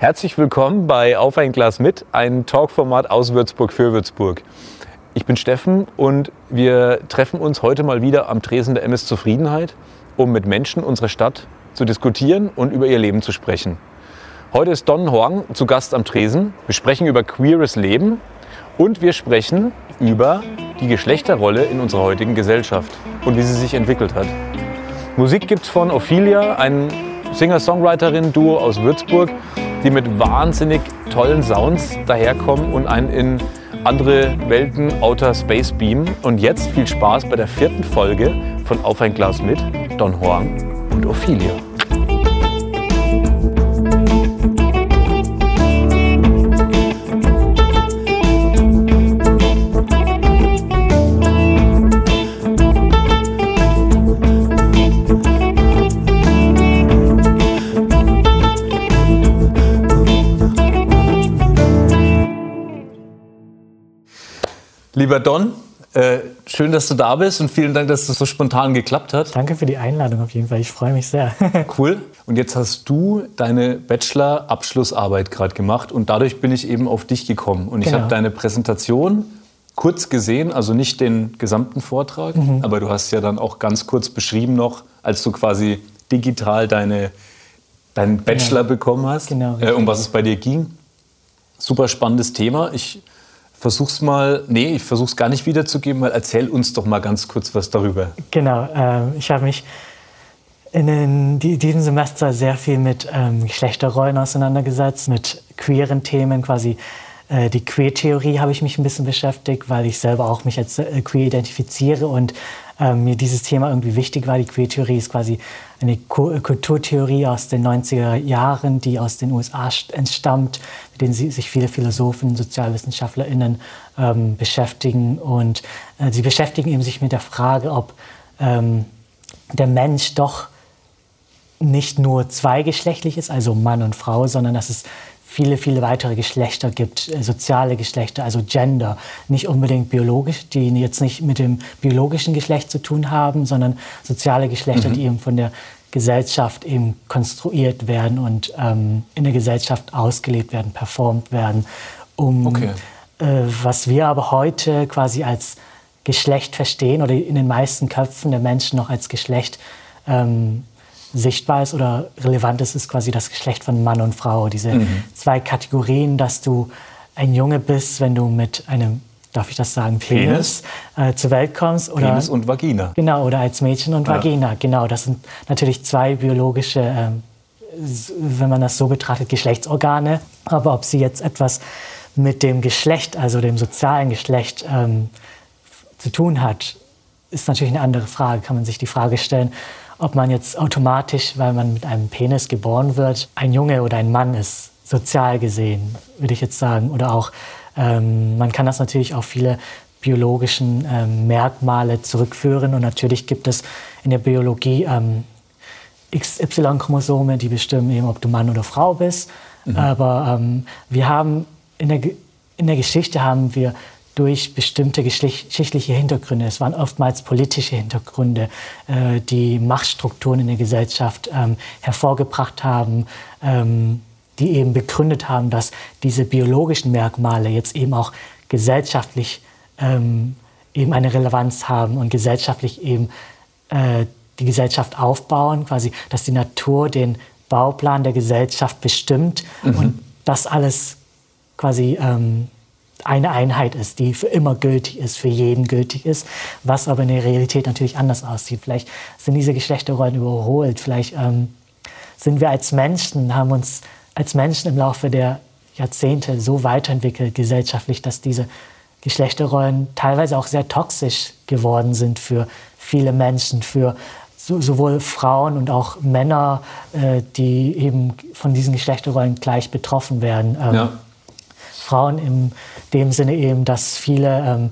Herzlich willkommen bei Auf ein Glas mit, ein Talkformat aus Würzburg für Würzburg. Ich bin Steffen und wir treffen uns heute mal wieder am Tresen der MS Zufriedenheit, um mit Menschen unserer Stadt zu diskutieren und über ihr Leben zu sprechen. Heute ist Don Horn zu Gast am Tresen. Wir sprechen über queeres Leben und wir sprechen über die Geschlechterrolle in unserer heutigen Gesellschaft und wie sie sich entwickelt hat. Musik gibt es von Ophelia, ein Singer-Songwriterin-Duo aus Würzburg, die mit wahnsinnig tollen Sounds daherkommen und einen in andere Welten, Outer Space Beam. Und jetzt viel Spaß bei der vierten Folge von Auf ein Glas mit Don Juan und Ophelia. Lieber Don, äh, schön, dass du da bist und vielen Dank, dass es so spontan geklappt hat. Danke für die Einladung auf jeden Fall. Ich freue mich sehr. cool. Und jetzt hast du deine Bachelor-Abschlussarbeit gerade gemacht und dadurch bin ich eben auf dich gekommen. Und ich genau. habe deine Präsentation kurz gesehen, also nicht den gesamten Vortrag, mhm. aber du hast ja dann auch ganz kurz beschrieben noch, als du quasi digital deine, deinen. Bachelor genau. bekommen hast, genau, äh, um was es bei dir ging. Super spannendes Thema. Ich Versuch's mal, nee, ich versuch's gar nicht wiederzugeben, weil erzähl uns doch mal ganz kurz was darüber. Genau, äh, ich habe mich in den, die, diesem Semester sehr viel mit ähm, Geschlechterrollen auseinandergesetzt, mit queeren Themen, quasi äh, die Queer-Theorie habe ich mich ein bisschen beschäftigt, weil ich selber auch mich als äh, queer identifiziere und ähm, mir dieses Thema irgendwie wichtig war. Die Queer-Theorie ist quasi eine äh, Kulturtheorie aus den 90er Jahren, die aus den USA entstammt, mit denen sich viele Philosophen, SozialwissenschaftlerInnen ähm, beschäftigen. Und äh, sie beschäftigen eben sich mit der Frage, ob ähm, der Mensch doch nicht nur zweigeschlechtlich ist, also Mann und Frau, sondern dass es viele, viele weitere Geschlechter gibt, äh, soziale Geschlechter, also Gender, nicht unbedingt biologisch, die jetzt nicht mit dem biologischen Geschlecht zu tun haben, sondern soziale Geschlechter, mhm. die eben von der Gesellschaft eben konstruiert werden und ähm, in der Gesellschaft ausgelebt werden, performt werden, um okay. äh, was wir aber heute quasi als Geschlecht verstehen oder in den meisten Köpfen der Menschen noch als Geschlecht ähm, sichtbar ist oder relevant ist, ist quasi das Geschlecht von Mann und Frau. Diese mhm. zwei Kategorien, dass du ein Junge bist, wenn du mit einem, darf ich das sagen, Penis, Penis. Äh, zur Welt kommst. Oder, Penis und Vagina. Genau, oder als Mädchen und ja. Vagina. Genau, das sind natürlich zwei biologische, äh, wenn man das so betrachtet, Geschlechtsorgane. Aber ob sie jetzt etwas mit dem Geschlecht, also dem sozialen Geschlecht, ähm, zu tun hat, ist natürlich eine andere Frage. Kann man sich die Frage stellen, ob man jetzt automatisch, weil man mit einem Penis geboren wird, ein Junge oder ein Mann ist, sozial gesehen, würde ich jetzt sagen. Oder auch, ähm, man kann das natürlich auf viele biologischen ähm, Merkmale zurückführen. Und natürlich gibt es in der Biologie ähm, XY-Chromosome, die bestimmen eben, ob du Mann oder Frau bist. Mhm. Aber ähm, wir haben in der, in der Geschichte haben wir durch bestimmte geschichtliche Hintergründe. Es waren oftmals politische Hintergründe, äh, die Machtstrukturen in der Gesellschaft ähm, hervorgebracht haben, ähm, die eben begründet haben, dass diese biologischen Merkmale jetzt eben auch gesellschaftlich ähm, eben eine Relevanz haben und gesellschaftlich eben äh, die Gesellschaft aufbauen, quasi, dass die Natur den Bauplan der Gesellschaft bestimmt mhm. und das alles quasi ähm, eine Einheit ist, die für immer gültig ist, für jeden gültig ist, was aber in der Realität natürlich anders aussieht. Vielleicht sind diese Geschlechterrollen überholt, vielleicht ähm, sind wir als Menschen, haben uns als Menschen im Laufe der Jahrzehnte so weiterentwickelt gesellschaftlich, dass diese Geschlechterrollen teilweise auch sehr toxisch geworden sind für viele Menschen, für sowohl Frauen und auch Männer, äh, die eben von diesen Geschlechterrollen gleich betroffen werden. Ähm, ja. Frauen im dem Sinne eben, dass viele ähm,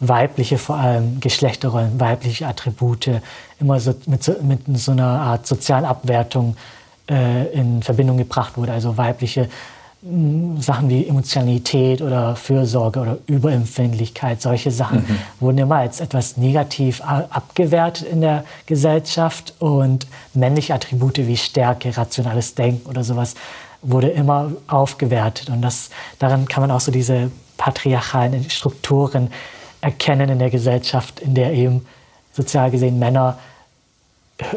weibliche, vor allem Geschlechterrollen, weibliche Attribute immer so mit, so, mit so einer Art sozialen Abwertung äh, in Verbindung gebracht wurde. Also weibliche mh, Sachen wie Emotionalität oder Fürsorge oder Überempfindlichkeit, solche Sachen mhm. wurden immer als etwas negativ abgewertet in der Gesellschaft und männliche Attribute wie Stärke, rationales Denken oder sowas wurde immer aufgewertet. Und das, daran kann man auch so diese patriarchalen Strukturen erkennen in der Gesellschaft, in der eben sozial gesehen Männer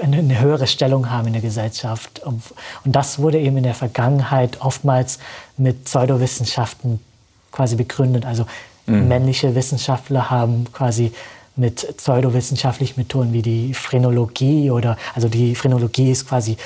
eine höhere Stellung haben in der Gesellschaft. Und das wurde eben in der Vergangenheit oftmals mit Pseudowissenschaften quasi begründet. Also mhm. männliche Wissenschaftler haben quasi mit pseudowissenschaftlichen Methoden wie die Phrenologie oder also die Phrenologie ist quasi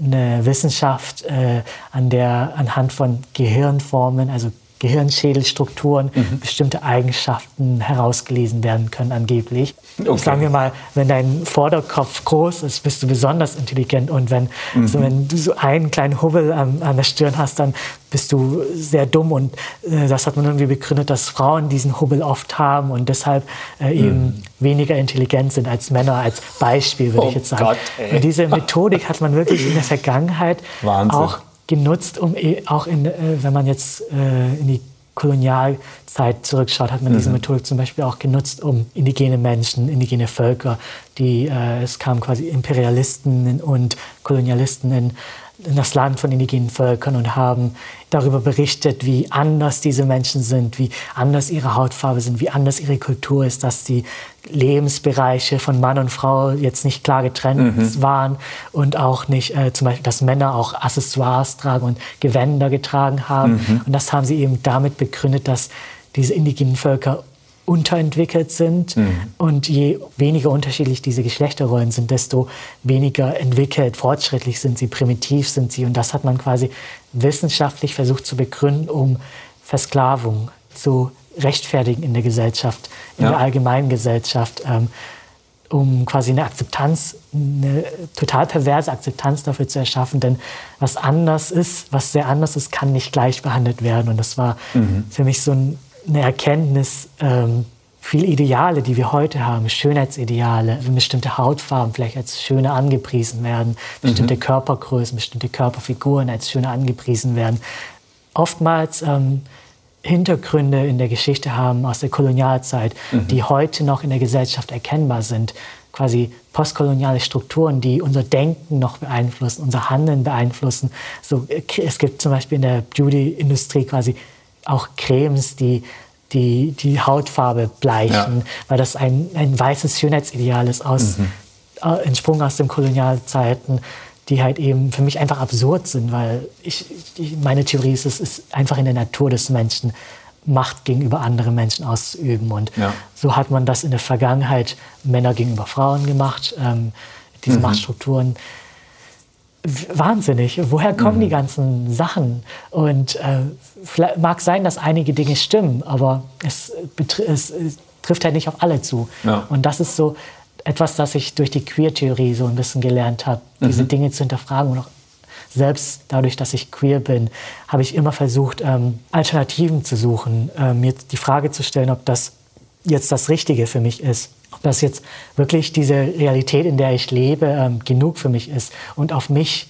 eine Wissenschaft, äh, an der anhand von Gehirnformen, also Gehirnschädelstrukturen mhm. bestimmte Eigenschaften herausgelesen werden können, angeblich. Okay. Sagen wir mal, wenn dein Vorderkopf groß ist, bist du besonders intelligent. Und wenn, mhm. so, wenn du so einen kleinen Hubbel an, an der Stirn hast, dann bist du sehr dumm. Und äh, das hat man irgendwie begründet, dass Frauen diesen Hubbel oft haben und deshalb äh, eben mhm. weniger intelligent sind als Männer, als Beispiel, würde oh ich jetzt sagen. Gott, und diese Methodik hat man wirklich in der Vergangenheit Wahnsinn. auch genutzt, um e, auch in, äh, wenn man jetzt äh, in die Kolonialzeit zurückschaut, hat man mhm. diese Methode zum Beispiel auch genutzt, um indigene Menschen, indigene Völker, die äh, es kamen quasi Imperialisten und Kolonialisten in in das Land von indigenen Völkern und haben darüber berichtet, wie anders diese Menschen sind, wie anders ihre Hautfarbe sind, wie anders ihre Kultur ist, dass die Lebensbereiche von Mann und Frau jetzt nicht klar getrennt mhm. waren und auch nicht äh, zum Beispiel, dass Männer auch Accessoires tragen und Gewänder getragen haben. Mhm. Und das haben sie eben damit begründet, dass diese indigenen Völker unterentwickelt sind. Mhm. Und je weniger unterschiedlich diese Geschlechterrollen sind, desto weniger entwickelt, fortschrittlich sind sie, primitiv sind sie. Und das hat man quasi wissenschaftlich versucht zu begründen, um Versklavung zu rechtfertigen in der Gesellschaft, in ja. der allgemeinen Gesellschaft. Ähm, um quasi eine Akzeptanz, eine total perverse Akzeptanz dafür zu erschaffen. Denn was anders ist, was sehr anders ist, kann nicht gleich behandelt werden. Und das war mhm. für mich so ein eine Erkenntnis, ähm, viele Ideale, die wir heute haben, Schönheitsideale, bestimmte Hautfarben vielleicht als schöne angepriesen werden, bestimmte mhm. Körpergrößen, bestimmte Körperfiguren als schöne angepriesen werden, oftmals ähm, Hintergründe in der Geschichte haben aus der Kolonialzeit, mhm. die heute noch in der Gesellschaft erkennbar sind. Quasi postkoloniale Strukturen, die unser Denken noch beeinflussen, unser Handeln beeinflussen. So, äh, es gibt zum Beispiel in der Beauty-Industrie quasi auch Cremes, die die, die Hautfarbe bleichen, ja. weil das ein, ein weißes Schönheitsideal ist, aus, mhm. äh, entsprungen aus den Kolonialzeiten, die halt eben für mich einfach absurd sind, weil ich, ich meine Theorie ist, es ist einfach in der Natur des Menschen, Macht gegenüber anderen Menschen auszuüben. Und ja. so hat man das in der Vergangenheit Männer gegenüber Frauen gemacht, ähm, diese mhm. Machtstrukturen wahnsinnig. Woher kommen mhm. die ganzen Sachen? Und äh, mag sein, dass einige Dinge stimmen, aber es, es, es trifft halt nicht auf alle zu. Ja. Und das ist so etwas, das ich durch die Queer-Theorie so ein bisschen gelernt habe, mhm. diese Dinge zu hinterfragen und auch selbst dadurch, dass ich queer bin, habe ich immer versucht, ähm, Alternativen zu suchen, äh, mir die Frage zu stellen, ob das jetzt das Richtige für mich ist dass jetzt wirklich diese Realität, in der ich lebe, ähm, genug für mich ist und auf mich,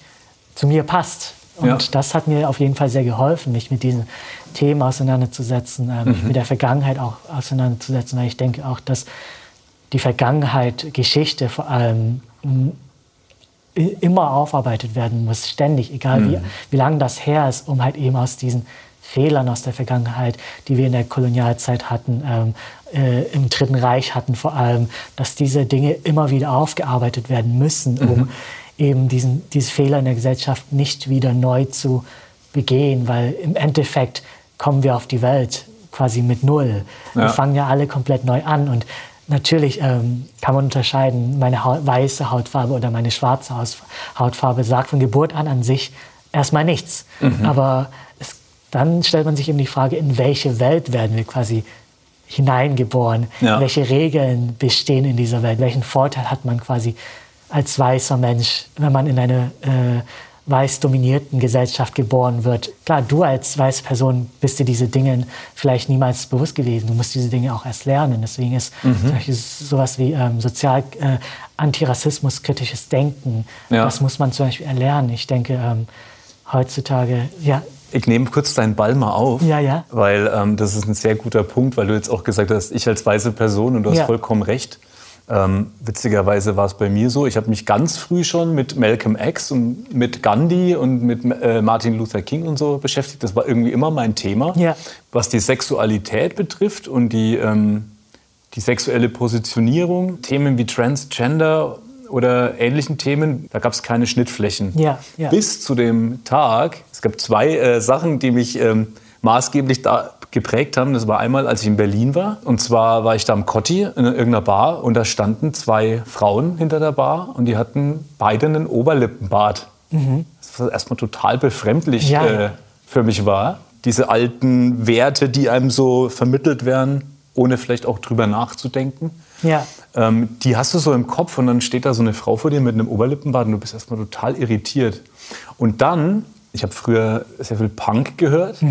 zu mir passt. Und ja. das hat mir auf jeden Fall sehr geholfen, mich mit diesen Themen auseinanderzusetzen, äh, mich mhm. mit der Vergangenheit auch auseinanderzusetzen, weil ich denke auch, dass die Vergangenheit, Geschichte vor allem immer aufarbeitet werden muss, ständig, egal mhm. wie, wie lange das her ist, um halt eben aus diesen Fehlern aus der Vergangenheit, die wir in der Kolonialzeit hatten, ähm, äh, im Dritten Reich hatten vor allem, dass diese Dinge immer wieder aufgearbeitet werden müssen, um mhm. eben diesen, diese Fehler in der Gesellschaft nicht wieder neu zu begehen, weil im Endeffekt kommen wir auf die Welt quasi mit Null. Ja. Wir fangen ja alle komplett neu an und Natürlich ähm, kann man unterscheiden, meine Haut, weiße Hautfarbe oder meine schwarze Hautfarbe sagt von Geburt an an sich erstmal nichts. Mhm. Aber es, dann stellt man sich eben die Frage, in welche Welt werden wir quasi hineingeboren? Ja. Welche Regeln bestehen in dieser Welt? Welchen Vorteil hat man quasi als weißer Mensch, wenn man in einer äh, weiß dominierten Gesellschaft geboren wird? Klar, du als weiße Person bist dir diese Dinge vielleicht niemals bewusst gewesen. Du musst diese Dinge auch erst lernen. Deswegen ist mhm. sowas wie ähm, sozial äh, Antirassismus, kritisches Denken, ja. das muss man zum Beispiel erlernen. Ich denke, ähm, heutzutage, ja, ich nehme kurz deinen Ball mal auf, ja, ja. weil ähm, das ist ein sehr guter Punkt, weil du jetzt auch gesagt hast, ich als weiße Person und du hast ja. vollkommen recht. Ähm, witzigerweise war es bei mir so, ich habe mich ganz früh schon mit Malcolm X und mit Gandhi und mit äh, Martin Luther King und so beschäftigt. Das war irgendwie immer mein Thema, Ja. was die Sexualität betrifft und die, ähm, die sexuelle Positionierung. Themen wie Transgender oder ähnlichen Themen, da gab es keine Schnittflächen. Ja, ja. Bis zu dem Tag, es gab zwei äh, Sachen, die mich ähm, maßgeblich da geprägt haben. Das war einmal, als ich in Berlin war. Und zwar war ich da am Kotti in irgendeiner Bar und da standen zwei Frauen hinter der Bar und die hatten beide einen Oberlippenbart. Das war erstmal total befremdlich Ja. äh, für mich war. Diese alten Werte, die einem so vermittelt werden, ohne vielleicht auch drüber nachzudenken. Ja. Ähm, die hast du so im Kopf und dann steht da so eine Frau vor dir mit einem Oberlippenbart und du bist erstmal total irritiert. Und dann, ich habe früher sehr viel Punk gehört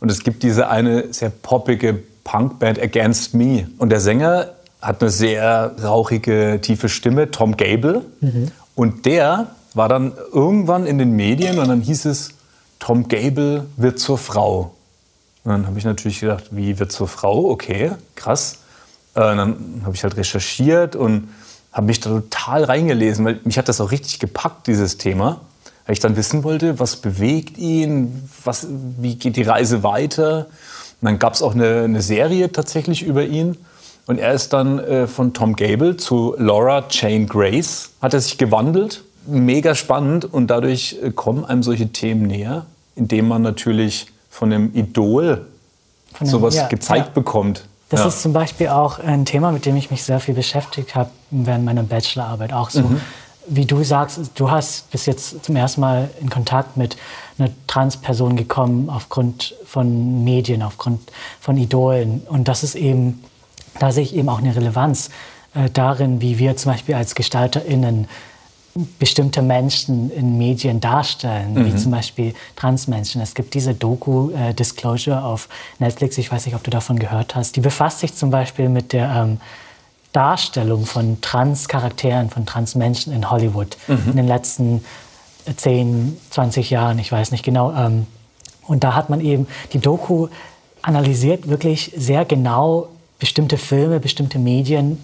und es gibt diese eine sehr poppige Punkband Against Me. Und der Sänger hat eine sehr rauchige, tiefe Stimme, Tom Gable. Und der war dann irgendwann in den Medien und dann hieß es, Tom Gable wird zur Frau. Und dann habe ich natürlich gedacht, wie wird zur Frau? Okay, krass. Äh, dann habe ich halt recherchiert und habe mich da total reingelesen, weil mich hat das auch richtig gepackt, dieses Thema. Weil ich dann wissen wollte, was bewegt ihn, was, wie geht die Reise weiter. Und dann gab es auch eine, eine Serie tatsächlich über ihn. Und er ist dann äh, von Tom Gable zu Laura Jane Grace, hat er sich gewandelt. Mega spannend und dadurch äh, kommen einem solche Themen näher, indem man natürlich von einem Idol sowas ja, gezeigt ja. bekommt. Das Ja. ist zum Beispiel auch ein Thema, mit dem ich mich sehr viel beschäftigt habe während meiner Bachelorarbeit. Auch so, Mhm. wie du sagst, du hast bis jetzt zum ersten Mal in Kontakt mit einer Transperson gekommen aufgrund von Medien, aufgrund von Idolen. Und das ist eben, da sehe ich eben auch eine Relevanz äh, darin, wie wir zum Beispiel als GestalterInnen bestimmte Menschen in Medien darstellen, wie zum Beispiel Transmenschen. Es gibt diese Doku äh, Disclosure auf Netflix, ich weiß nicht, ob du davon gehört hast. Die befasst sich zum Beispiel mit der ähm, Darstellung von Trans-Charakteren, von Transmenschen in Hollywood in den letzten äh, 10, 20 Jahren, ich weiß nicht genau. Ähm, und da hat man eben, die Doku analysiert wirklich sehr genau bestimmte Filme, bestimmte Medien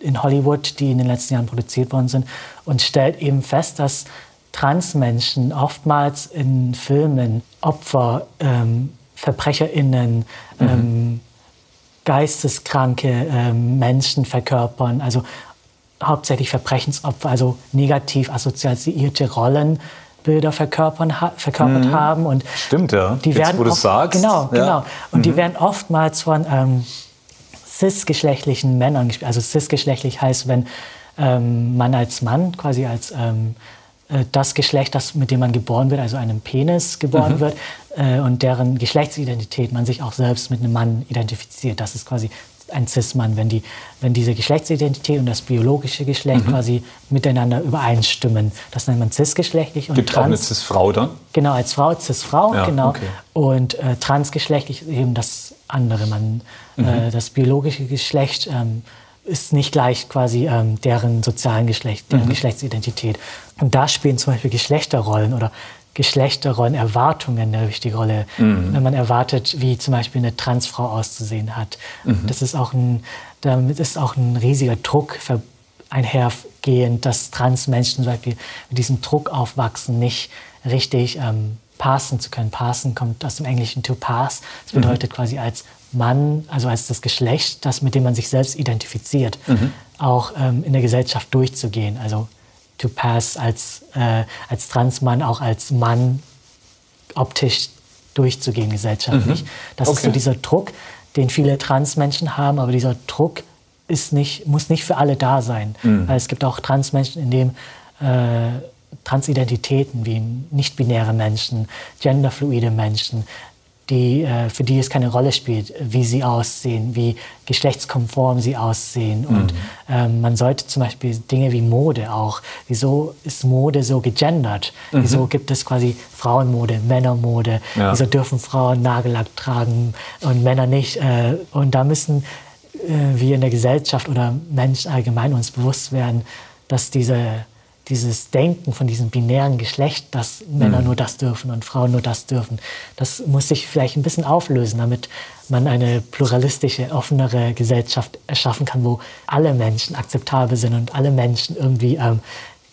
in Hollywood, die in den letzten Jahren produziert worden sind und stellt eben fest, dass Transmenschen oftmals in Filmen Opfer, ähm, VerbrecherInnen, ähm, geisteskranke ähm, Menschen verkörpern, also hauptsächlich Verbrechensopfer, also negativ assoziierte Rollenbilder verkörpern, ha verkörpert haben. Und Stimmt, ja. Die Jetzt, werden wo du oft- sagst. Genau, ja. genau. Und die werden oftmals von ähm, cisgeschlechtlichen Männern gespielt. Also cisgeschlechtlich heißt, wenn ähm, man als Mann quasi als ähm, äh, das Geschlecht, das, mit dem man geboren wird, also einem Penis geboren Mhm. wird äh, und deren Geschlechtsidentität man sich auch selbst mit einem Mann identifiziert. Das ist quasi ein Cis-Mann, wenn, die, wenn diese Geschlechtsidentität und das biologische Geschlecht Mhm. quasi miteinander übereinstimmen. Das nennt man cisgeschlechtlich und Gibt auch eine trans. Cis-Frau dann? Genau, als Frau, Cis-Frau, Ja, genau. okay. Und äh, transgeschlechtlich ist eben das andere. Man, Mhm. äh, das biologische Geschlecht ähm, ist nicht gleich quasi ähm, deren sozialen Geschlecht, deren Mhm. Geschlechtsidentität. Und da spielen zum Beispiel Geschlechterrollen oder Geschlechterrollenerwartungen eine wichtige Rolle. Mhm. Wenn man erwartet, wie zum Beispiel eine Transfrau auszusehen hat. Mhm. Das ist auch ein, damit ist auch ein riesiger Druck einhergehend, dass Transmenschen zum Beispiel mit diesem Druck aufwachsen, nicht richtig ähm, passen zu können. Passen kommt aus dem Englischen to pass. Das Mhm. bedeutet quasi als Mann, also als das Geschlecht, das mit dem man sich selbst identifiziert, Mhm. auch ähm, in der Gesellschaft durchzugehen. Also to pass als, äh, als Transmann, auch als Mann optisch durchzugehen gesellschaftlich. Das ist Okay. so dieser Druck, den viele Transmenschen haben, aber dieser Druck ist nicht, muss nicht für alle da sein. Weil es gibt auch Transmenschen, in dem äh, Transidentitäten wie nicht-binäre Menschen, genderfluide Menschen, die, äh, für die es keine Rolle spielt, wie sie aussehen, wie geschlechtskonform sie aussehen. Und ähm, man sollte zum Beispiel Dinge wie Mode auch, wieso ist Mode so gegendert? Wieso gibt es quasi Frauenmode, Männermode? Ja. Wieso dürfen Frauen Nagellack tragen und Männer nicht? Äh, und da müssen äh, wir in der Gesellschaft oder Menschen allgemein uns bewusst werden, dass diese, dieses Denken von diesem binären Geschlecht, dass Männer Mhm. nur das dürfen und Frauen nur das dürfen, das muss sich vielleicht ein bisschen auflösen, damit man eine pluralistische, offenere Gesellschaft erschaffen kann, wo alle Menschen akzeptabel sind und alle Menschen irgendwie ähm,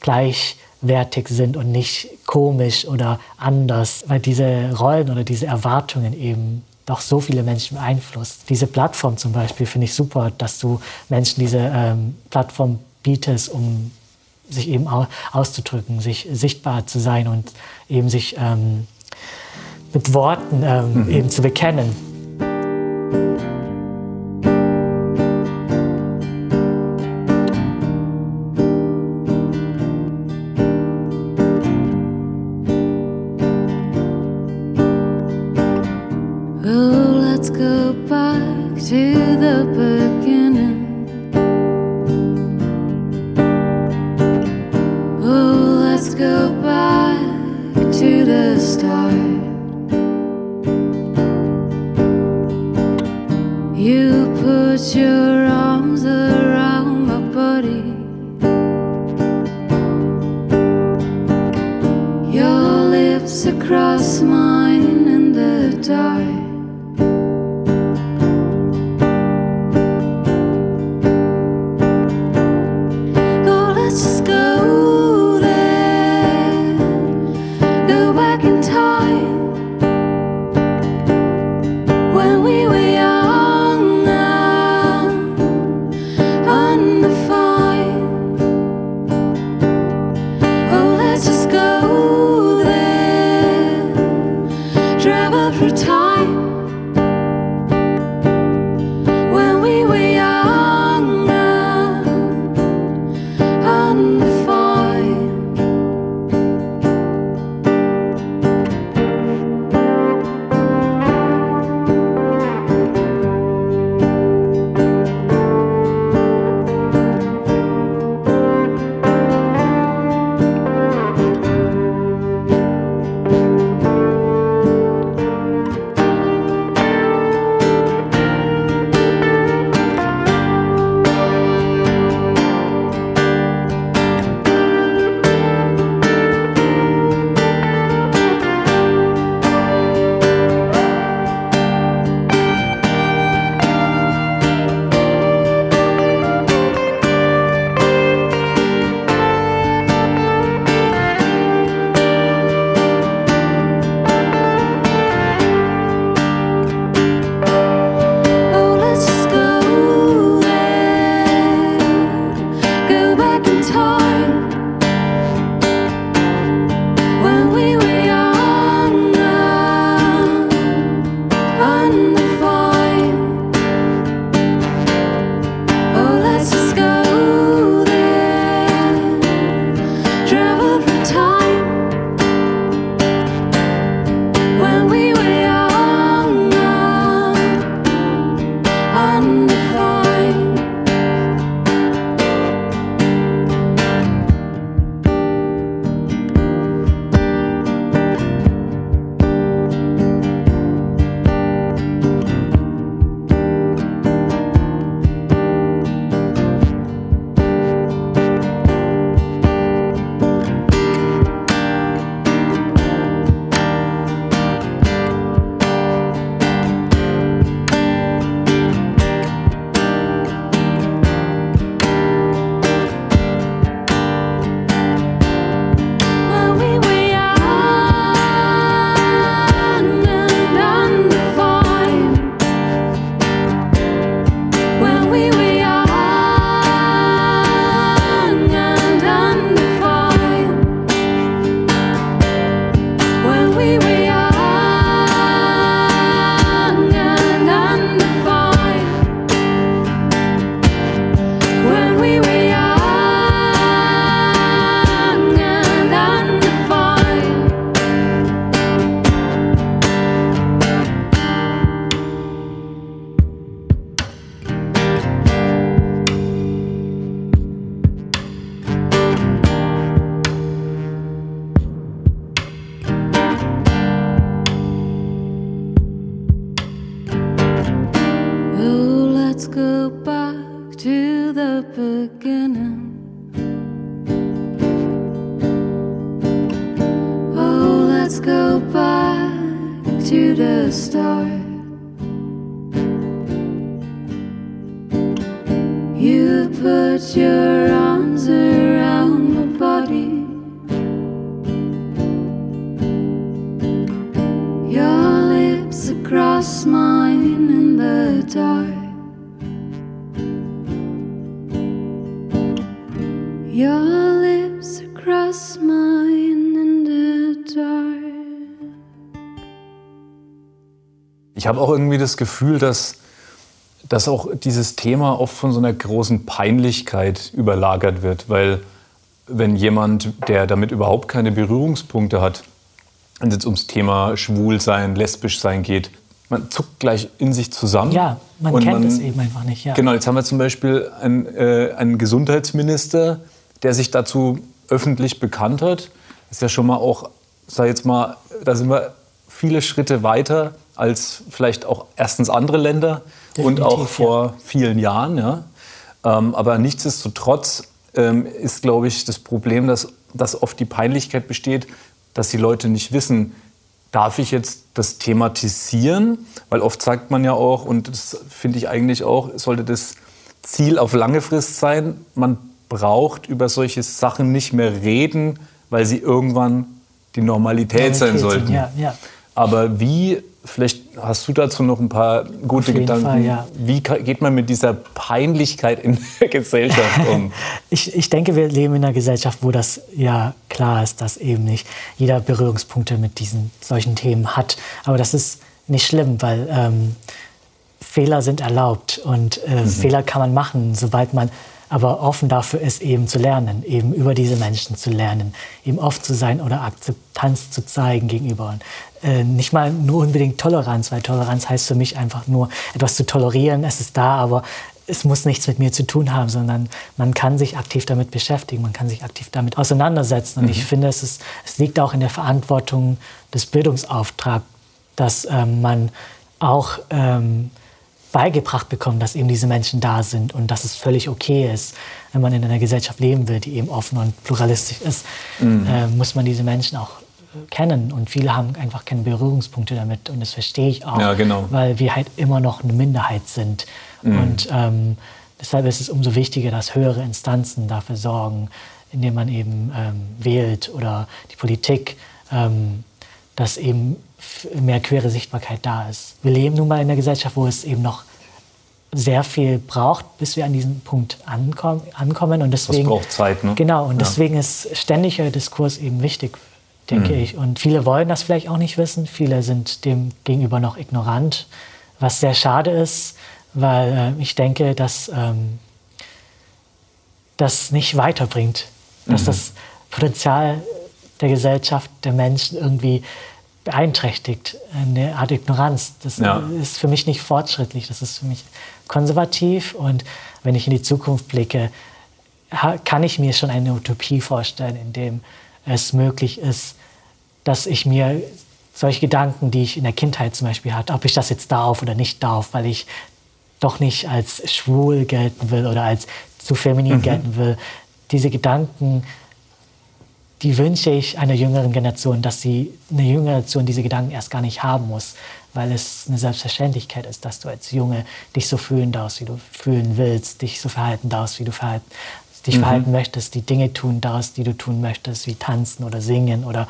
gleichwertig sind und nicht komisch oder anders, weil diese Rollen oder diese Erwartungen eben doch so viele Menschen beeinflusst. Diese Plattform zum Beispiel finde ich super, dass du Menschen diese ähm, Plattform bietest, um sich eben au auszudrücken, sich sichtbar zu sein und eben sich ähm, mit Worten ähm, eben zu bekennen. Back to Ich habe auch irgendwie das Gefühl, dass, dass auch dieses Thema oft von so einer großen Peinlichkeit überlagert wird, weil wenn jemand, der damit überhaupt keine Berührungspunkte hat, wenn es jetzt ums Thema Schwulsein, Lesbischsein geht, man zuckt gleich in sich zusammen. Ja, man kennt es eben einfach nicht. Ja. Genau, jetzt haben wir zum Beispiel einen, äh, einen Gesundheitsminister, der sich dazu öffentlich bekannt hat. Ist ja schon mal auch, sag jetzt mal, da sind wir viele Schritte weiter als vielleicht auch erstens andere Länder und Definitiv, auch vor vielen Jahren. Ja. Ähm, aber nichtsdestotrotz ähm, ist, glaube ich, das Problem, dass, dass oft die Peinlichkeit besteht, dass die Leute nicht wissen, darf ich jetzt das thematisieren? Weil oft sagt man ja auch, und das finde ich eigentlich auch, sollte das Ziel auf lange Frist sein, man braucht über solche Sachen nicht mehr reden, weil sie irgendwann die Normalität sein Normalität sollten. sind, Ja, ja. Aber wie, vielleicht hast du dazu noch ein paar gute Gedanken, Fall, ja. wie geht man mit dieser Peinlichkeit in der Gesellschaft um? Ich, ich denke, wir leben in einer Gesellschaft, wo das ja klar ist, dass eben nicht jeder Berührungspunkte mit diesen solchen Themen hat. Aber das ist nicht schlimm, weil ähm, Fehler sind erlaubt und äh, Mhm. Fehler kann man machen, sobald man aber offen dafür ist, eben zu lernen, eben über diese Menschen zu lernen, eben offen zu sein oder Akzeptanz zu zeigen gegenüber. Und, äh, nicht mal nur unbedingt Toleranz, weil Toleranz heißt für mich einfach nur etwas zu tolerieren. Es ist da, aber es muss nichts mit mir zu tun haben, sondern man kann sich aktiv damit beschäftigen, man kann sich aktiv damit auseinandersetzen. Und ich finde, es, ist, es liegt auch in der Verantwortung des Bildungsauftrags, dass ähm, man auch ähm, beigebracht bekommt, dass eben diese Menschen da sind und dass es völlig okay ist, wenn man in einer Gesellschaft leben will, die eben offen und pluralistisch ist, äh, muss man diese Menschen auch kennen. Und viele haben einfach keine Berührungspunkte damit und das verstehe ich auch, Ja, genau. weil wir halt immer noch eine Minderheit sind. Und ähm, deshalb ist es umso wichtiger, dass höhere Instanzen dafür sorgen, indem man eben ähm, wählt oder die Politik, ähm, dass eben mehr queere Sichtbarkeit da ist. Wir leben nun mal in einer Gesellschaft, wo es eben noch sehr viel braucht, bis wir an diesen Punkt ankommen. ankommen. Und deswegen, braucht Zeit, ne? Genau, und Ja. deswegen ist ständiger Diskurs eben wichtig, denke ich. Und viele wollen das vielleicht auch nicht wissen. Viele sind dem gegenüber noch ignorant, was sehr schade ist, weil äh, ich denke, dass ähm, das nicht weiterbringt, dass das Potenzial der Gesellschaft, der Menschen irgendwie beeinträchtigt. Eine Art Ignoranz. Das Ja. ist für mich nicht fortschrittlich, das ist für mich konservativ. Und wenn ich in die Zukunft blicke, kann ich mir schon eine Utopie vorstellen, in dem es möglich ist, dass ich mir solche Gedanken, die ich in der Kindheit zum Beispiel hatte, ob ich das jetzt darf oder nicht darf, weil ich doch nicht als schwul gelten will oder als zu feminin gelten will, diese Gedanken, die wünsche ich einer jüngeren Generation, dass sie eine jüngere Generation diese Gedanken erst gar nicht haben muss, weil es eine Selbstverständlichkeit ist, dass du als Junge dich so fühlen darfst, wie du fühlen willst, dich so verhalten darfst, wie du verhalten, dich verhalten möchtest, die Dinge tun darfst, die du tun möchtest, wie tanzen oder singen oder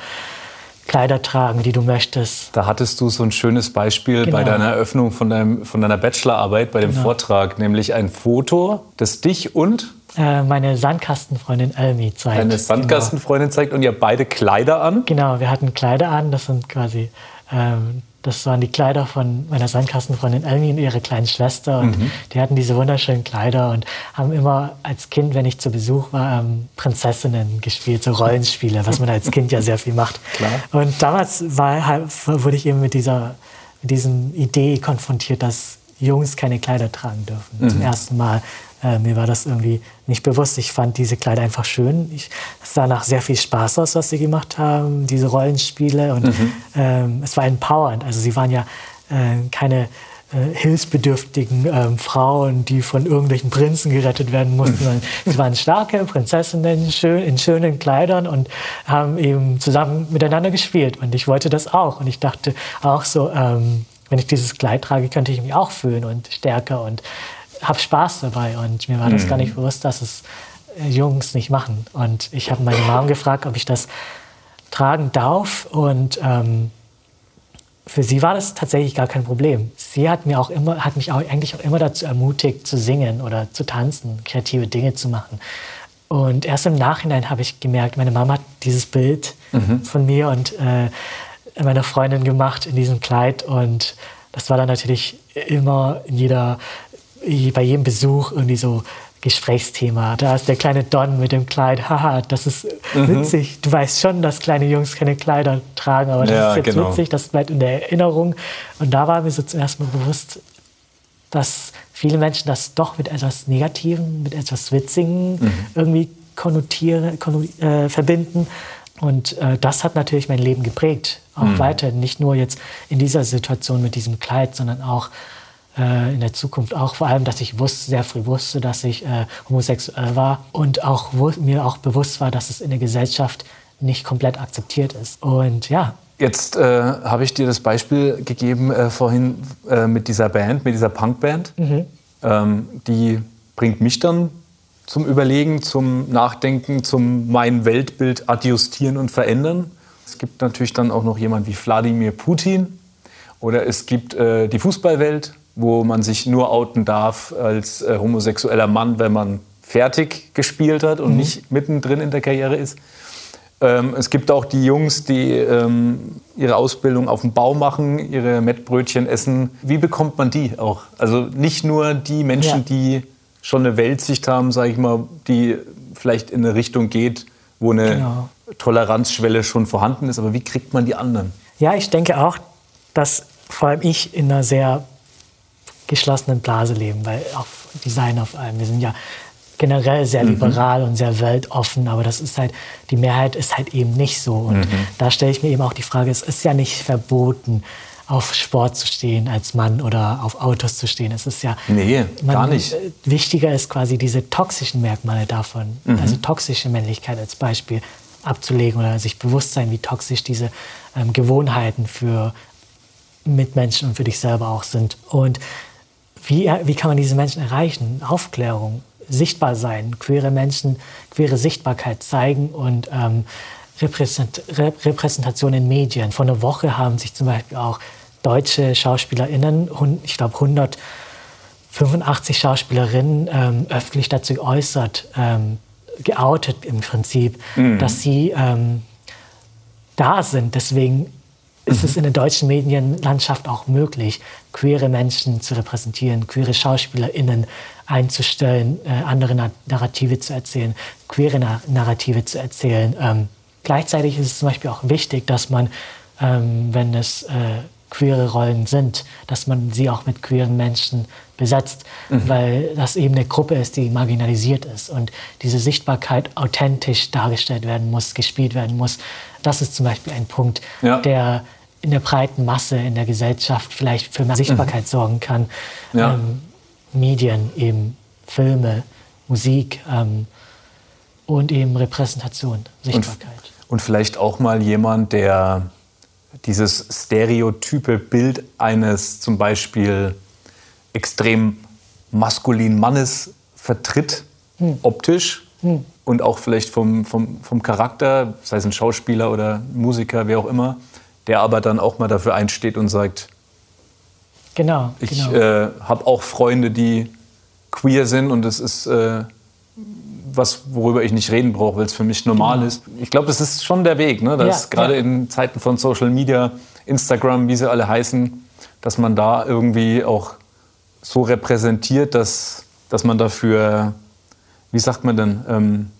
Kleider tragen, die du möchtest. Da hattest du so ein schönes Beispiel bei Genau. deiner Eröffnung von, deinem, von deiner Bachelorarbeit, bei dem Genau. Vortrag, nämlich ein Foto, das dich und Äh, meine Sandkastenfreundin Elmi zeigt. deine Sandkastenfreundin zeigt und ihr beide Kleider an. Genau, genau wir hatten Kleider an, das sind quasi, ähm, das waren die Kleider von meiner Sandkastenfreundin Elmi und ihre kleine Schwester und Mhm. die hatten diese wunderschönen Kleider und haben immer als Kind, wenn ich zu Besuch war, ähm, Prinzessinnen gespielt, so Rollenspiele, was man als Kind ja sehr viel macht. Klar. Und damals war, wurde ich eben mit dieser mit diesem Idee konfrontiert, dass Jungs keine Kleider tragen dürfen. Mhm. Zum ersten Mal. Äh, mir war das irgendwie nicht bewusst. Ich fand diese Kleider einfach schön. Ich, es sah nach sehr viel Spaß aus, was sie gemacht haben, diese Rollenspiele. Und Mhm. ähm, es war empowernd. Also sie waren ja äh, keine äh, hilfsbedürftigen ähm, Frauen, die von irgendwelchen Prinzen gerettet werden mussten. sondern Sie waren starke Prinzessinnen schön, in schönen Kleidern und haben eben zusammen miteinander gespielt. Und ich wollte das auch. Und ich dachte auch so, ähm, wenn ich dieses Kleid trage, könnte ich mich auch fühlen und stärker und habe Spaß dabei. Und mir war das Mhm. gar nicht bewusst, dass es äh, Jungs nicht machen. Und ich habe meine Mom gefragt, ob ich das tragen darf. Und ähm, für sie war das tatsächlich gar kein Problem. Sie hat, mir auch immer, hat mich auch eigentlich auch immer dazu ermutigt, zu singen oder zu tanzen, kreative Dinge zu machen. Und erst im Nachhinein habe ich gemerkt, meine Mama hat dieses Bild von mir und äh, meiner Freundin gemacht in diesem Kleid. Und das war dann natürlich immer in jeder, bei jedem Besuch irgendwie so Gesprächsthema. Da ist der kleine Don mit dem Kleid. Haha, das ist witzig. Du weißt schon, dass kleine Jungs keine Kleider tragen, aber das Ja, ist jetzt genau. witzig, das bleibt in der Erinnerung. Und da war mir so zum ersten Mal bewusst, dass viele Menschen das doch mit etwas Negativem, mit etwas Witzigen irgendwie konnotieren, konno äh, verbinden. Und äh, das hat natürlich mein Leben geprägt, auch weiter. Nicht nur jetzt in dieser Situation mit diesem Kleid, sondern auch äh, in der Zukunft. Auch vor allem, dass ich wusste, sehr früh wusste, dass ich äh, homosexuell war und auch mir auch bewusst war, dass es in der Gesellschaft nicht komplett akzeptiert ist. Und ja, Jetzt äh, habe ich dir das Beispiel gegeben äh, vorhin äh, mit dieser Band, mit dieser Punkband. Ähm, die bringt mich dann zum Überlegen, zum Nachdenken, zum mein Weltbild adjustieren und verändern. Es gibt natürlich dann auch noch jemand wie Wladimir Putin oder es gibt äh, die Fußballwelt, wo man sich nur outen darf als äh, homosexueller Mann, wenn man fertig gespielt hat und nicht mittendrin in der Karriere ist. Ähm, es gibt auch die Jungs, die ähm, ihre Ausbildung auf dem Bau machen, ihre Mettbrötchen essen. Wie bekommt man die auch? Also nicht nur die Menschen, Ja. die schon eine Weltsicht haben, sage ich mal, die vielleicht in eine Richtung geht, wo eine Genau. Toleranzschwelle schon vorhanden ist, aber wie kriegt man die anderen? Ja, ich denke auch, dass vor allem ich in einer sehr geschlossenen Blase leben, weil auch Designer vor allem, wir sind ja generell sehr liberal und sehr weltoffen, aber das ist halt, die Mehrheit ist halt eben nicht so. Und da stelle ich mir eben auch die Frage, es ist ja nicht verboten, auf Sport zu stehen als Mann oder auf Autos zu stehen. Es ist ja Nee, gar nicht. äh, Wichtiger ist quasi diese toxischen Merkmale davon, also toxische Männlichkeit als Beispiel abzulegen oder sich bewusst sein, wie toxisch diese ähm, Gewohnheiten für Mitmenschen und für dich selber auch sind. Und wie, wie kann man diese Menschen erreichen? Aufklärung, sichtbar sein, queere Menschen, queere Sichtbarkeit zeigen und ähm, Repräsent Rep Repräsentation in Medien. Vor einer Woche haben sich zum Beispiel auch deutsche SchauspielerInnen, ich glaube 185 Schauspielerinnen, ähm, öffentlich dazu geäußert, ähm, geoutet im Prinzip, dass sie ähm, da sind. Deswegen ist es in der deutschen Medienlandschaft auch möglich, queere Menschen zu repräsentieren, queere SchauspielerInnen einzustellen, äh, andere Na Narrative zu erzählen, queere Na Narrative zu erzählen. Ähm, gleichzeitig ist es zum Beispiel auch wichtig, dass man, ähm, wenn es äh, queere Rollen sind, dass man sie auch mit queeren Menschen besetzt, weil das eben eine Gruppe ist, die marginalisiert ist und diese Sichtbarkeit authentisch dargestellt werden muss, gespielt werden muss. Das ist zum Beispiel ein Punkt, Ja. der in der breiten Masse in der Gesellschaft vielleicht für mehr Sichtbarkeit sorgen kann. Ja. Ähm, Medien, eben Filme, Musik ähm, und eben Repräsentation, Sichtbarkeit. Und vielleicht auch mal jemand, der dieses stereotype Bild eines zum Beispiel extrem maskulinen Mannes vertritt, optisch und auch vielleicht vom, vom, vom Charakter, sei es ein Schauspieler oder Musiker, wer auch immer, der aber dann auch mal dafür einsteht und sagt, Genau, ich genau. äh, habe auch Freunde, die queer sind und das ist äh, was, worüber ich nicht reden brauche, weil es für mich normal ist. Ich glaube, das ist schon der Weg, ne? dass Ja, gerade ja. in Zeiten von Social Media, Instagram, wie sie alle heißen, dass man da irgendwie auch so repräsentiert, dass, dass man dafür, wie sagt man denn, ähm,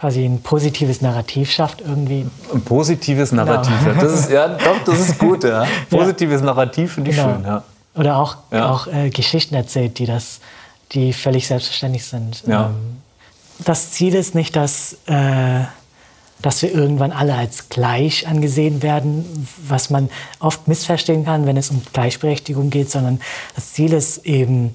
Quasi ein positives Narrativ schafft irgendwie. ein positives Narrativ. Genau. hat. Das ist, ja, doch, das ist gut. Ja. Positives Narrativ finde ich Genau. schön. Ja. Oder auch, Ja. auch äh, Geschichten erzählt, die, das, die völlig selbstverständlich sind. Ja. Ähm, das Ziel ist nicht, dass, äh, dass wir irgendwann alle als gleich angesehen werden, was man oft missverstehen kann, wenn es um Gleichberechtigung geht, sondern das Ziel ist eben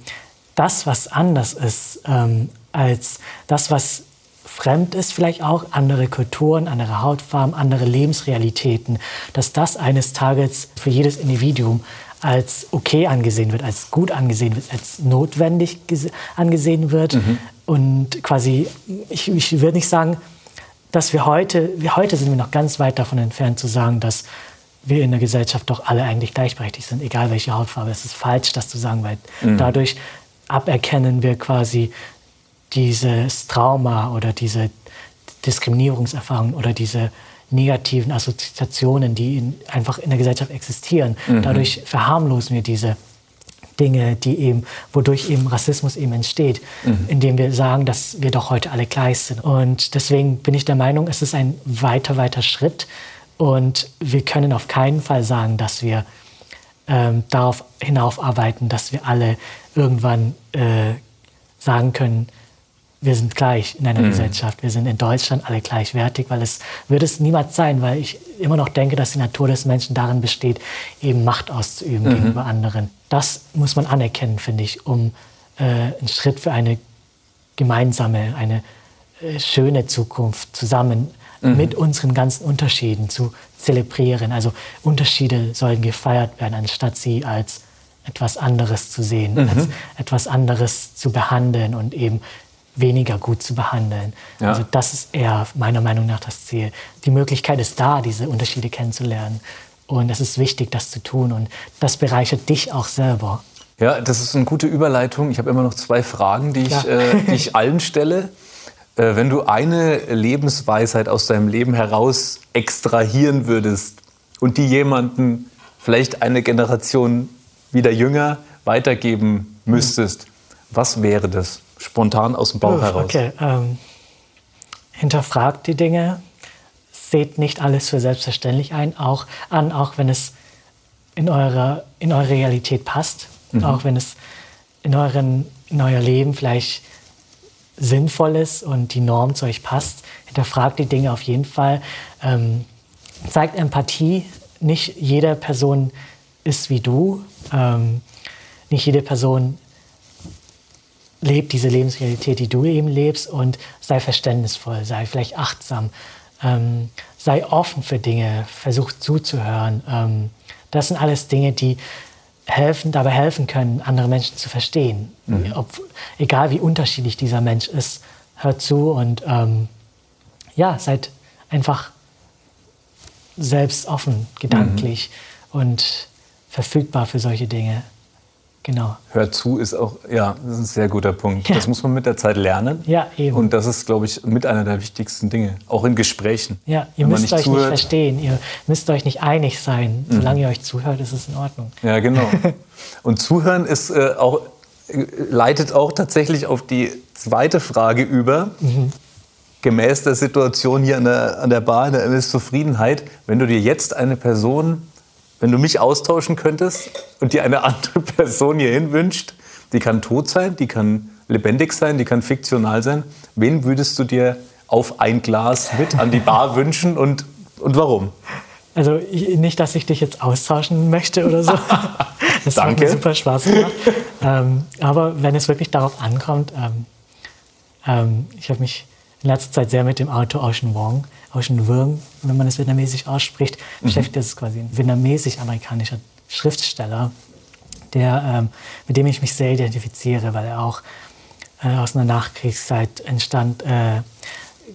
das, was anders ist, ähm, als das, was fremd ist, vielleicht auch andere Kulturen, andere Hautfarben, andere Lebensrealitäten, dass das eines Tages für jedes Individuum als okay angesehen wird, als gut angesehen wird, als notwendig angesehen wird. Mhm. Und quasi, ich, ich würde nicht sagen, dass wir heute, wir heute sind wir noch ganz weit davon entfernt zu sagen, dass wir in der Gesellschaft doch alle eigentlich gleichberechtigt sind, egal welche Hautfarbe. Es ist falsch, das zu sagen, weil mhm. dadurch aberkennen wir quasi dieses Trauma oder diese Diskriminierungserfahrung oder diese negativen Assoziationen, die in, einfach in der Gesellschaft existieren. Mhm. Dadurch verharmlosen wir diese Dinge, die eben, wodurch eben Rassismus eben entsteht, mhm. indem wir sagen, dass wir doch heute alle gleich sind. Und deswegen bin ich der Meinung, es ist ein weiter, weiter Schritt. Und wir können auf keinen Fall sagen, dass wir ähm, darauf hinaufarbeiten, dass wir alle irgendwann äh, sagen können, wir sind gleich in einer mhm. Gesellschaft. Wir sind in Deutschland alle gleichwertig, weil es wird es niemals sein, weil ich immer noch denke, dass die Natur des Menschen darin besteht, eben Macht auszuüben mhm. gegenüber anderen. Das muss man anerkennen, finde ich, um äh, einen Schritt für eine gemeinsame, eine äh, schöne Zukunft zusammen mhm. mit unseren ganzen Unterschieden zu zelebrieren. Also Unterschiede sollen gefeiert werden, anstatt sie als etwas anderes zu sehen, mhm. als etwas anderes zu behandeln und eben weniger gut zu behandeln. Ja. Also das ist eher meiner Meinung nach das Ziel. Die Möglichkeit ist da, diese Unterschiede kennenzulernen. Und es ist wichtig, das zu tun. Und das bereichert dich auch selber. Ja, das ist eine gute Überleitung. Ich habe immer noch zwei Fragen, die ich, äh, die ich allen stelle. Äh, wenn du eine Lebensweisheit aus deinem Leben heraus extrahieren würdest und die jemanden, vielleicht eine Generation wieder jünger, weitergeben müsstest, was wäre das? Spontan aus dem Bauch heraus? Okay, ähm, hinterfragt die Dinge, seht nicht alles für selbstverständlich ein, auch an, auch wenn es in, eurer, in eure Realität passt, mhm. auch wenn es in, euren, in euer Leben vielleicht sinnvoll ist und die Norm zu euch passt. Hinterfragt die Dinge auf jeden Fall. Ähm, zeigt Empathie. Nicht jede Person ist wie du. Ähm, nicht jede Person leb diese Lebensrealität, die du eben lebst und sei verständnisvoll, sei vielleicht achtsam, ähm, sei offen für Dinge, versuch zuzuhören. Ähm, das sind alles Dinge, die helfen, dabei helfen können, andere Menschen zu verstehen. Mhm. Ob, egal wie unterschiedlich dieser Mensch ist, hört zu und ähm, ja, seid einfach selbst offen, gedanklich mhm. und verfügbar für solche Dinge. Genau. Hör zu ist auch, ja, das ist ein sehr guter Punkt. Ja. Das muss man mit der Zeit lernen. Ja, eben. Und das ist, glaube ich, mit einer der wichtigsten Dinge, auch in Gesprächen. Ja, ihr Wenn müsst nicht euch zuhört. nicht verstehen, ihr müsst euch nicht einig sein. Mhm. Solange ihr euch zuhört, ist es in Ordnung. Ja, genau. Und zuhören ist äh, auch, leitet auch tatsächlich auf die zweite Frage über. Mhm. Gemäß der Situation hier an der, an der Bar in der MS Zufriedenheit, wenn du dir jetzt eine Person wenn du mich austauschen könntest und dir eine andere Person hierhin wünscht, die kann tot sein, die kann lebendig sein, die kann fiktional sein, wen würdest du dir auf ein Glas mit an die Bar wünschen und, und warum? Also nicht, dass ich dich jetzt austauschen möchte oder so. Das Danke. hat mir super Spaß gemacht. ähm, aber wenn es wirklich darauf ankommt, ähm, ähm, ich habe mich in letzter Zeit sehr mit dem Autor Ocean Wong Ocean Wurm, wenn man es vietnamesisch ausspricht, mhm. beschäftigt. Das ist quasi ein vietnamesisch-amerikanischer Schriftsteller, der, ähm, mit dem ich mich sehr identifiziere, weil er auch äh, aus einer Nachkriegszeit entstand, äh,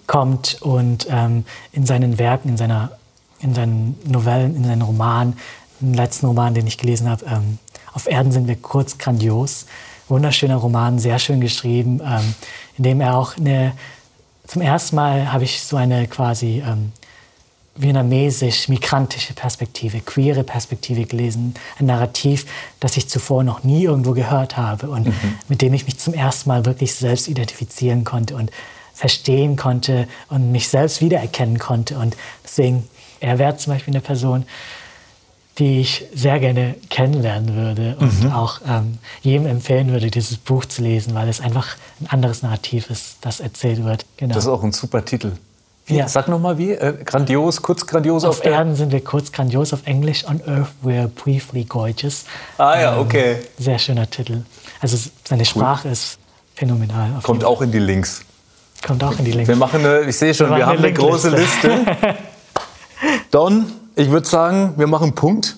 kommt und ähm, in seinen Werken, in, seiner, in seinen Novellen, in seinen Romanen, den letzten Roman, den ich gelesen habe, ähm, Auf Erden sind wir kurz grandios, wunderschöner Roman, sehr schön geschrieben, ähm, in dem er auch eine zum ersten Mal habe ich so eine quasi ähm, vietnamesisch-migrantische Perspektive, queere Perspektive gelesen. Ein Narrativ, das ich zuvor noch nie irgendwo gehört habe und mhm. mit dem ich mich zum ersten Mal wirklich selbst identifizieren konnte und verstehen konnte und mich selbst wiedererkennen konnte. Und deswegen, er wäre zum Beispiel eine Person, die ich sehr gerne kennenlernen würde und mhm. auch ähm, jedem empfehlen würde, dieses Buch zu lesen, weil es einfach ein anderes Narrativ ist, das erzählt wird. Genau. Das ist auch ein super Titel. Wie, ja. Sag nochmal wie? Äh, grandios, kurz grandios auf, auf Erden sind wir kurz grandios auf Englisch. On Earth we're briefly gorgeous. Ah ja, ähm, okay. sehr schöner Titel. Also seine Sprache cool. ist phänomenal. Kommt auch in die Links. Kommt auch in die Links. Wir machen eine, ich sehe schon, wir, wir haben eine große Liste. Don, ich würde sagen, wir machen einen Punkt.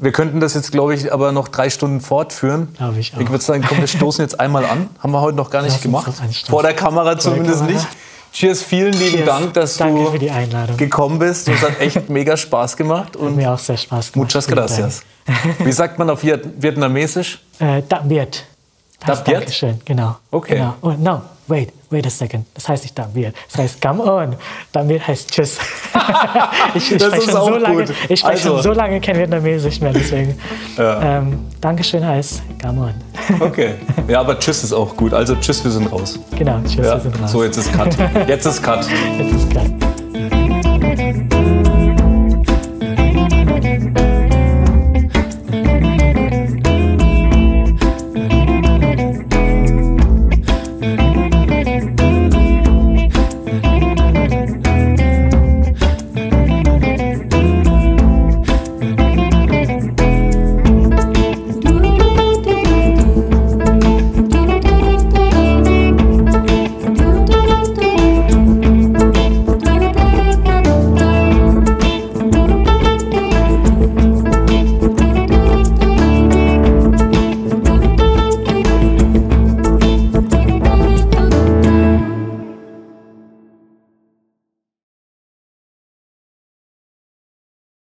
Wir könnten das jetzt, glaube ich, aber noch drei Stunden fortführen. Glaube ich auch. Ich würde sagen, komm, wir stoßen jetzt einmal an. Haben wir heute noch gar nicht gemacht. Vor der Kamera der zumindest Kamera. nicht. Cheers, vielen lieben Cheers. Dank, dass Danke du gekommen bist. Es hat echt mega Spaß gemacht. Hat Und mir auch sehr Spaß gemacht. muchas gracias. Wie sagt man auf Viet Vietnamesisch? Äh, das wird. Das Das? Dankeschön, genau. Okay. Genau. Oh, no, wait, wait a second. Das heißt nicht das wird. Das heißt come on. Dann wird heißt tschüss. ich ich spreche schon, so lange, ich spreche Also- schon so lange kein Vietnamesisch mehr, deswegen. Ähm, Dankeschön heißt come on. Okay. Ja, aber Tschüss ist auch gut. Also Tschüss, wir sind raus. genau, tschüss, Ja. wir sind raus. So, jetzt ist Cut. Jetzt ist Cut. Jetzt ist klar.